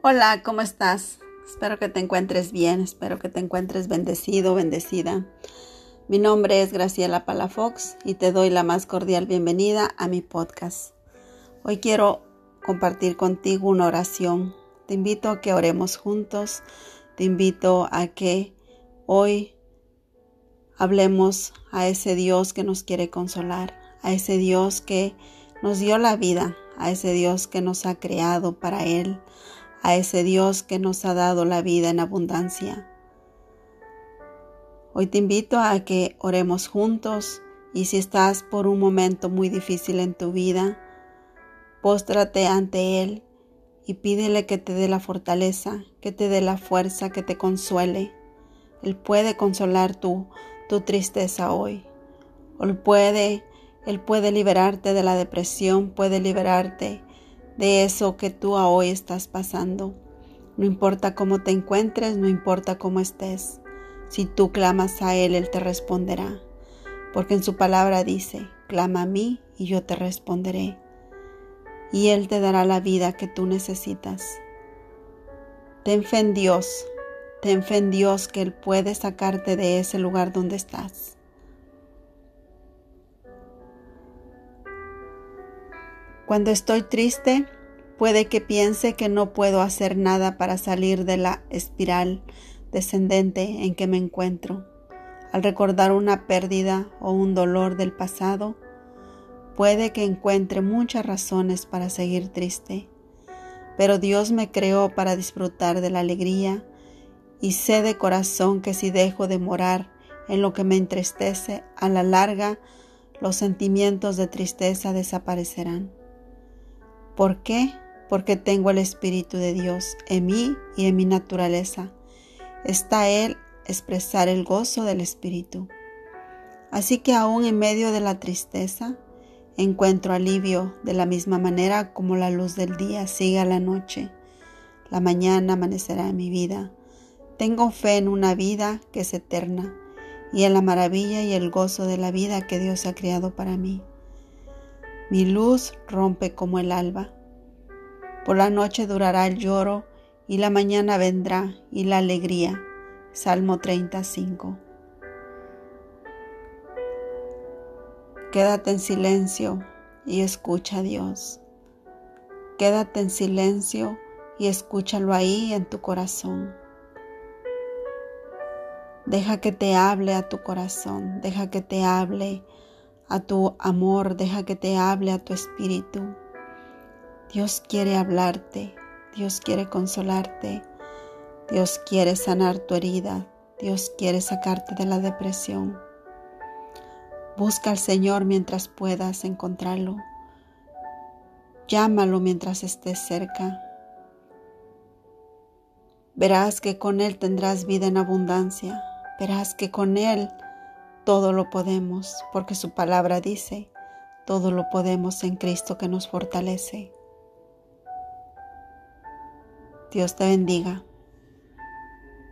Hola, ¿cómo estás? Espero que te encuentres bien, espero que te encuentres bendecido, bendecida. Mi nombre es Graciela Palafox y te doy la más cordial bienvenida a mi podcast. Hoy quiero compartir contigo una oración. Te invito a que oremos juntos, te invito a que hoy hablemos a ese Dios que nos quiere consolar, a ese Dios que nos dio la vida, a ese Dios que nos ha creado para Él, a ese Dios que nos ha dado la vida en abundancia. Hoy te invito a que oremos juntos y si estás por un momento muy difícil en tu vida, póstrate ante Él y pídele que te dé la fortaleza, que te dé la fuerza, que te consuele. Él puede consolar tu, tu tristeza hoy. Él puede, Él puede liberarte de la depresión, puede liberarte de eso que tú hoy estás pasando. No importa cómo te encuentres, no importa cómo estés. Si tú clamas a Él, Él te responderá. Porque en su palabra dice, clama a mí y yo te responderé. Y Él te dará la vida que tú necesitas. Ten fe en Dios, ten fe en Dios que Él puede sacarte de ese lugar donde estás. Cuando estoy triste, puede que piense que no puedo hacer nada para salir de la espiral descendente en que me encuentro. Al recordar una pérdida o un dolor del pasado, puede que encuentre muchas razones para seguir triste. Pero Dios me creó para disfrutar de la alegría y sé de corazón que si dejo de morar en lo que me entristece, a la larga los sentimientos de tristeza desaparecerán. ¿Por qué? Porque tengo el Espíritu de Dios en mí y en mi naturaleza. Está Él expresar el gozo del Espíritu. Así que aún en medio de la tristeza, encuentro alivio de la misma manera como la luz del día sigue a la noche. La mañana amanecerá en mi vida. Tengo fe en una vida que es eterna y en la maravilla y el gozo de la vida que Dios ha creado para mí. Mi luz rompe como el alba. Por la noche durará el lloro y la mañana vendrá y la alegría. Salmo 35. Quédate en silencio y escucha a Dios. Quédate en silencio y escúchalo ahí en tu corazón. Deja que te hable a tu corazón, deja que te hable a tu amor, deja que te hable a tu espíritu. Dios quiere hablarte, Dios quiere consolarte, Dios quiere sanar tu herida, Dios quiere sacarte de la depresión. Busca al Señor mientras puedas encontrarlo. Llámalo mientras estés cerca. Verás que con Él tendrás vida en abundancia. Verás que con Él todo lo podemos, porque su palabra dice, todo lo podemos en Cristo que nos fortalece. Dios te bendiga.